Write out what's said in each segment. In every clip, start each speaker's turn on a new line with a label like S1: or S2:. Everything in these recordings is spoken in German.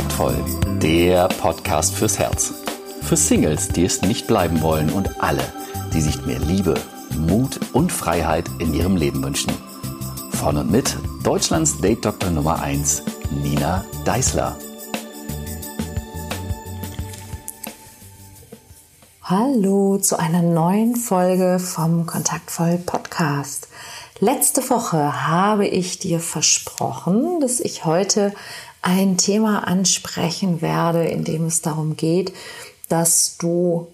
S1: Kontaktvoll, der Podcast fürs Herz. Für Singles, die es nicht bleiben wollen und alle, die sich mehr Liebe, Mut und Freiheit in ihrem Leben wünschen. Von und mit Deutschlands Date Doktor Nummer 1, Nina Deißler.
S2: Hallo zu einer neuen Folge vom Kontaktvoll Podcast. Letzte Woche habe ich dir versprochen, dass ich heute ein Thema ansprechen werde, in dem es darum geht, dass du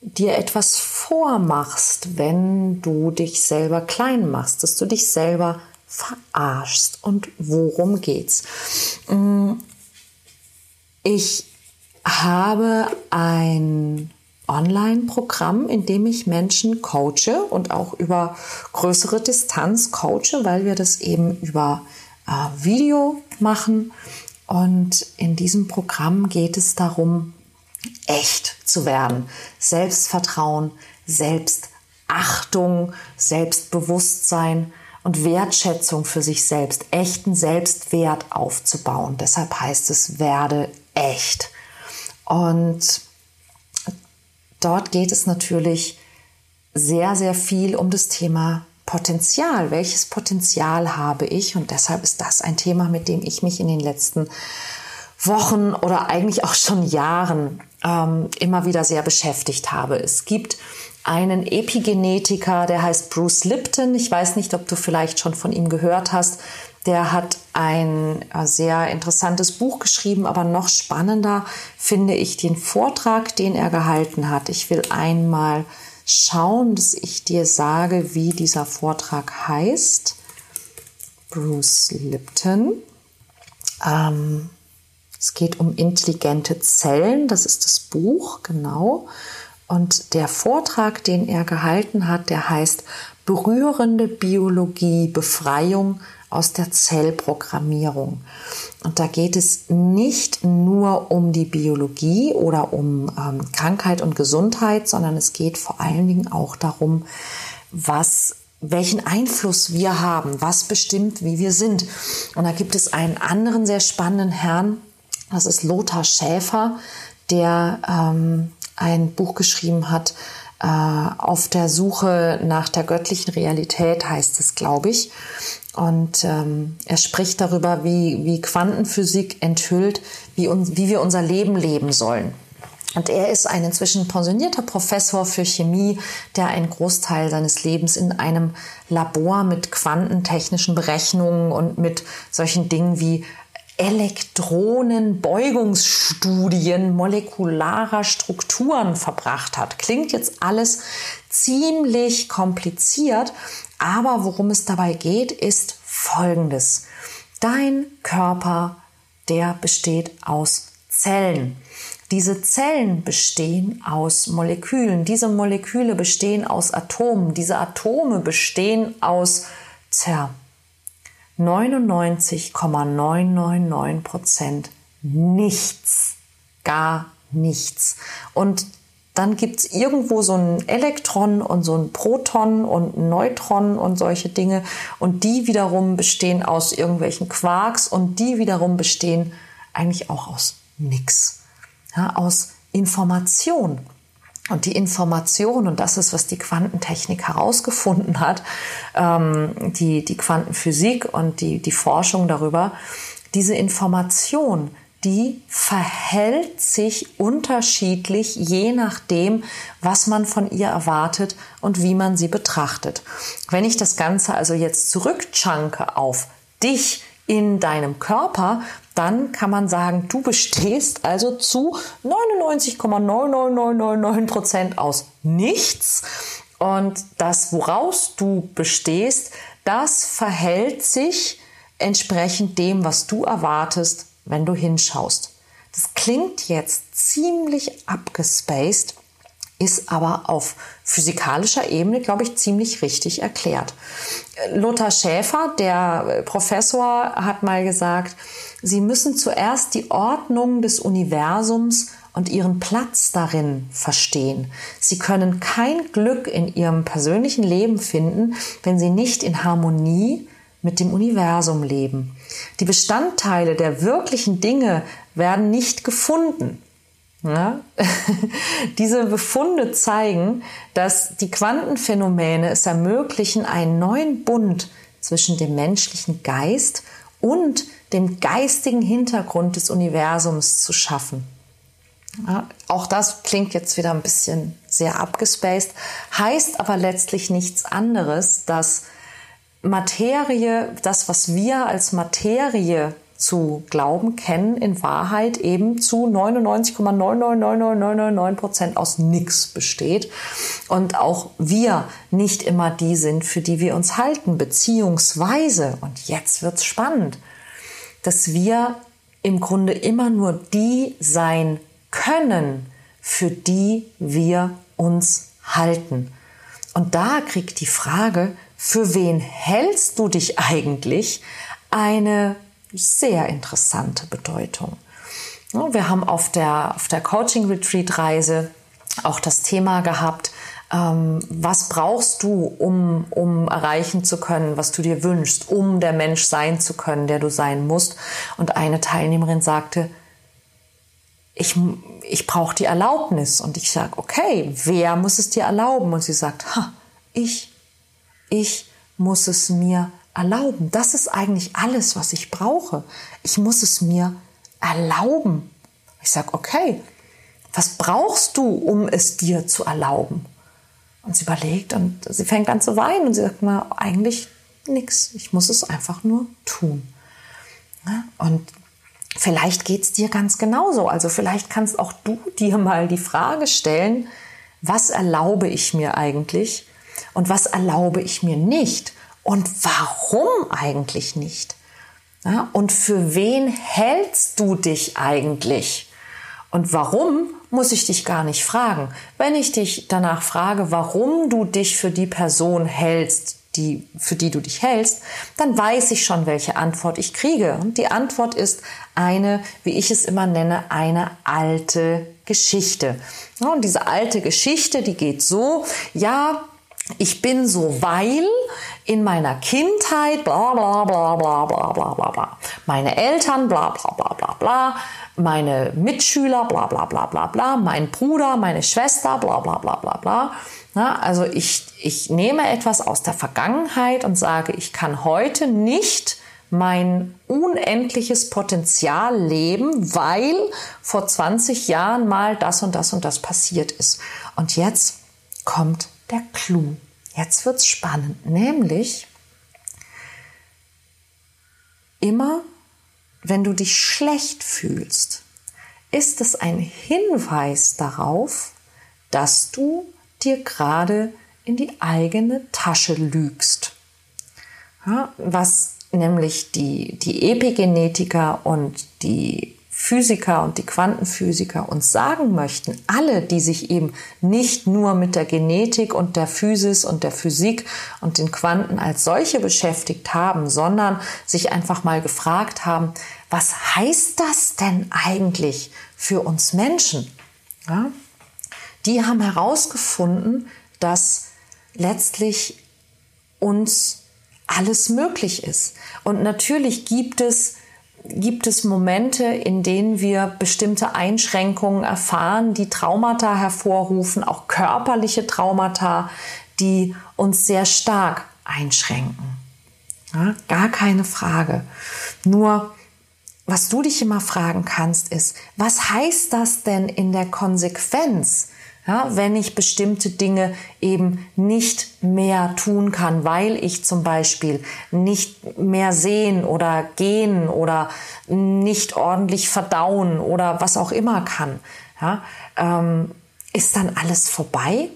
S2: dir etwas vormachst, wenn du dich selber klein machst, dass du dich selber verarschst. Und worum geht's? Mm, ich habe ein Online-Programm, in dem ich Menschen coache und auch über größere Distanz coache, weil wir das eben über äh, Video machen. Und in diesem Programm geht es darum, echt zu werden. Selbstvertrauen, Selbstachtung, Selbstbewusstsein und Wertschätzung für sich selbst, echten Selbstwert aufzubauen. Deshalb heißt es, werde echt. Und dort geht es natürlich sehr, sehr viel um das Thema Potenzial. Welches Potenzial habe ich? Und deshalb ist das ein Thema, mit dem ich mich in den letzten Wochen oder eigentlich auch schon Jahren ähm, immer wieder sehr beschäftigt habe. Es gibt einen Epigenetiker, der heißt Bruce Lipton. Ich weiß nicht, ob du vielleicht schon von ihm gehört hast. Der hat ein äh, sehr interessantes Buch geschrieben, aber noch spannender finde ich den Vortrag, den er gehalten hat. Ich will einmal schauen, dass ich dir sage, wie dieser Vortrag heißt. Bruce Lipton. Ähm, es geht um intelligente Zellen, das ist das Buch, genau. Und der Vortrag, den er gehalten hat, der heißt Berührende Biologie, Befreiung aus der Zellprogrammierung. Und da geht es nicht nur um die Biologie oder um ähm, Krankheit und Gesundheit, sondern es geht vor allen Dingen auch darum, was welchen Einfluss wir haben, was bestimmt, wie wir sind. Und da gibt es einen anderen sehr spannenden Herrn, das ist Lothar Schäfer, der ähm, ein Buch geschrieben hat, auf der Suche nach der göttlichen Realität heißt es, glaube ich. Und ähm, er spricht darüber, wie, wie Quantenphysik enthüllt, wie, uns, wie wir unser Leben leben sollen. Und er ist ein inzwischen pensionierter Professor für Chemie, der einen Großteil seines Lebens in einem Labor mit quantentechnischen Berechnungen und mit solchen Dingen wie Elektronenbeugungsstudien molekularer Strukturen verbracht hat. Klingt jetzt alles ziemlich kompliziert, aber worum es dabei geht, ist Folgendes. Dein Körper, der besteht aus Zellen. Diese Zellen bestehen aus Molekülen. Diese Moleküle bestehen aus Atomen. Diese Atome bestehen aus, tja, 99,999 Prozent nichts. Gar nichts. Und dann gibt es irgendwo so ein Elektron und so ein Proton und ein Neutron und solche Dinge. Und die wiederum bestehen aus irgendwelchen Quarks und die wiederum bestehen eigentlich auch aus nichts. Ja, aus Information. Und die Information, und das ist, was die Quantentechnik herausgefunden hat, ähm, die, die Quantenphysik und die, die Forschung darüber, diese Information, die verhält sich unterschiedlich, je nachdem, was man von ihr erwartet und wie man sie betrachtet. Wenn ich das Ganze also jetzt zurückchunke auf dich in deinem Körper, dann kann man sagen, du bestehst also zu 99,99999 Prozent aus nichts. Und das, woraus du bestehst, das verhält sich entsprechend dem, was du erwartest wenn du hinschaust. Das klingt jetzt ziemlich abgespaced, ist aber auf physikalischer Ebene, glaube ich, ziemlich richtig erklärt. Lothar Schäfer, der Professor, hat mal gesagt, Sie müssen zuerst die Ordnung des Universums und ihren Platz darin verstehen. Sie können kein Glück in ihrem persönlichen Leben finden, wenn sie nicht in Harmonie mit dem Universum leben. Die Bestandteile der wirklichen Dinge werden nicht gefunden. Ja? Diese Befunde zeigen, dass die Quantenphänomene es ermöglichen, einen neuen Bund zwischen dem menschlichen Geist und dem geistigen Hintergrund des Universums zu schaffen. Ja, auch das klingt jetzt wieder ein bisschen sehr abgespaced, heißt aber letztlich nichts anderes, dass Materie, das, was wir als Materie zu glauben kennen, in Wahrheit eben zu 99,9999999 Prozent aus nichts besteht und auch wir nicht immer die sind, für die wir uns halten, beziehungsweise, und jetzt wird's spannend, dass wir im Grunde immer nur die sein können, für die wir uns halten. Und da kriegt die Frage, für wen hältst du dich eigentlich, eine sehr interessante Bedeutung. Wir haben auf der, auf der Coaching-Retreat-Reise auch das Thema gehabt, ähm, was brauchst du, um, um erreichen zu können, was du dir wünschst, um der Mensch sein zu können, der du sein musst. Und eine Teilnehmerin sagte, ich, ich brauche die Erlaubnis. Und ich sage, okay, wer muss es dir erlauben? Und sie sagt, ha, ich, ich muss es mir erlauben. Das ist eigentlich alles, was ich brauche. Ich muss es mir erlauben. Ich sage, okay, was brauchst du, um es dir zu erlauben? Und sie überlegt und sie fängt an zu weinen und sie sagt mal, eigentlich nichts. Ich muss es einfach nur tun. Und vielleicht geht es dir ganz genauso. Also vielleicht kannst auch du dir mal die Frage stellen, was erlaube ich mir eigentlich und was erlaube ich mir nicht? Und warum eigentlich nicht? Ja, und für wen hältst du dich eigentlich? Und warum muss ich dich gar nicht fragen? Wenn ich dich danach frage, warum du dich für die Person hältst, die, für die du dich hältst, dann weiß ich schon, welche Antwort ich kriege. Und die Antwort ist eine, wie ich es immer nenne, eine alte Geschichte. Und diese alte Geschichte, die geht so, ja, ich bin so, weil in meiner Kindheit bla bla bla bla bla bla bla bla. Meine Eltern bla bla bla bla bla. Meine Mitschüler bla bla bla bla bla. Mein Bruder, meine Schwester bla bla bla bla bla. Na, also ich, ich nehme etwas aus der Vergangenheit und sage, ich kann heute nicht mein unendliches Potenzial leben, weil vor 20 Jahren mal das und das und das passiert ist. Und jetzt kommt der Clou. Jetzt wird's spannend, nämlich immer, wenn du dich schlecht fühlst, ist es ein Hinweis darauf, dass du dir gerade in die eigene Tasche lügst. Ja, was nämlich die, die Epigenetiker und die Physiker und die Quantenphysiker uns sagen möchten, alle, die sich eben nicht nur mit der Genetik und der Physis und der Physik und den Quanten als solche beschäftigt haben, sondern sich einfach mal gefragt haben, was heißt das denn eigentlich für uns Menschen? Ja? Die haben herausgefunden, dass letztlich uns alles möglich ist. Und natürlich gibt es gibt es Momente, in denen wir bestimmte Einschränkungen erfahren, die Traumata hervorrufen, auch körperliche Traumata, die uns sehr stark einschränken. Ja, gar keine Frage. Nur, was du dich immer fragen kannst, ist, was heißt das denn in der Konsequenz? Ja, wenn ich bestimmte Dinge eben nicht mehr tun kann, weil ich zum Beispiel nicht mehr sehen oder gehen oder nicht ordentlich verdauen oder was auch immer kann, ja, ähm, ist dann alles vorbei?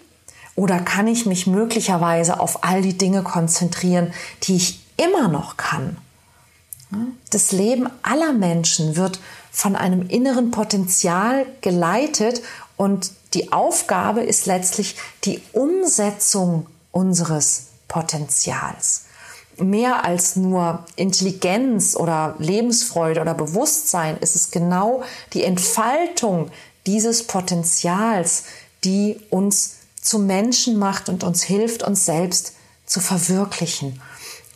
S2: Oder kann ich mich möglicherweise auf all die Dinge konzentrieren, die ich immer noch kann? Das Leben aller Menschen wird von einem inneren Potenzial geleitet und die Aufgabe ist letztlich die Umsetzung unseres Potenzials. Mehr als nur Intelligenz oder Lebensfreude oder Bewusstsein ist es genau die Entfaltung dieses Potenzials, die uns zu Menschen macht und uns hilft, uns selbst zu verwirklichen.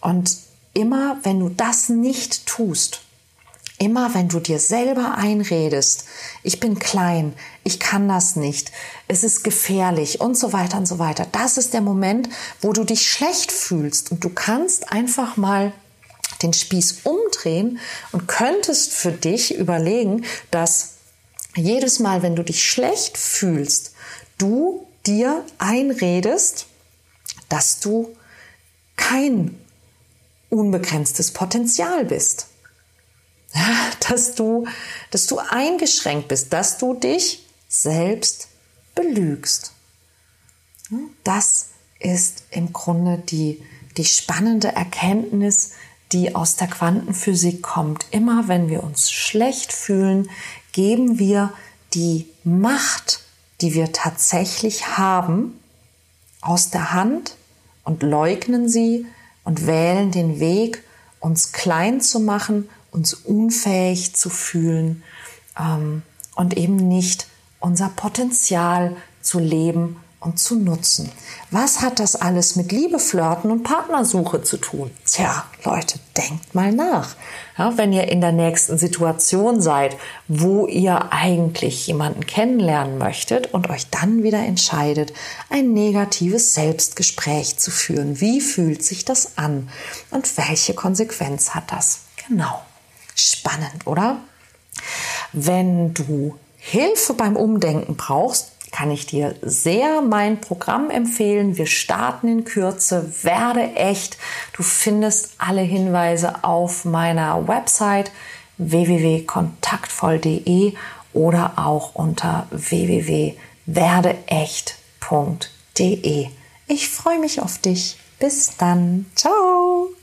S2: Und immer wenn du das nicht tust, Immer wenn du dir selber einredest, ich bin klein, ich kann das nicht, es ist gefährlich und so weiter und so weiter, das ist der Moment, wo du dich schlecht fühlst und du kannst einfach mal den Spieß umdrehen und könntest für dich überlegen, dass jedes Mal, wenn du dich schlecht fühlst, du dir einredest, dass du kein unbegrenztes Potenzial bist. Dass du, dass du eingeschränkt bist, dass du dich selbst belügst. Das ist im Grunde die, die spannende Erkenntnis, die aus der Quantenphysik kommt. Immer wenn wir uns schlecht fühlen, geben wir die Macht, die wir tatsächlich haben, aus der Hand und leugnen sie und wählen den Weg, uns klein zu machen, uns unfähig zu fühlen ähm, und eben nicht unser Potenzial zu leben und zu nutzen. Was hat das alles mit Liebe, Flirten und Partnersuche zu tun? Tja, Leute, denkt mal nach. Ja, wenn ihr in der nächsten Situation seid, wo ihr eigentlich jemanden kennenlernen möchtet und euch dann wieder entscheidet, ein negatives Selbstgespräch zu führen. Wie fühlt sich das an? Und welche Konsequenz hat das? Genau. Spannend, oder? Wenn du Hilfe beim Umdenken brauchst, kann ich dir sehr mein Programm empfehlen. Wir starten in Kürze, werde echt. Du findest alle Hinweise auf meiner Website www.kontaktvoll.de oder auch unter www.werdeecht.de. Ich freue mich auf dich. Bis dann. Ciao.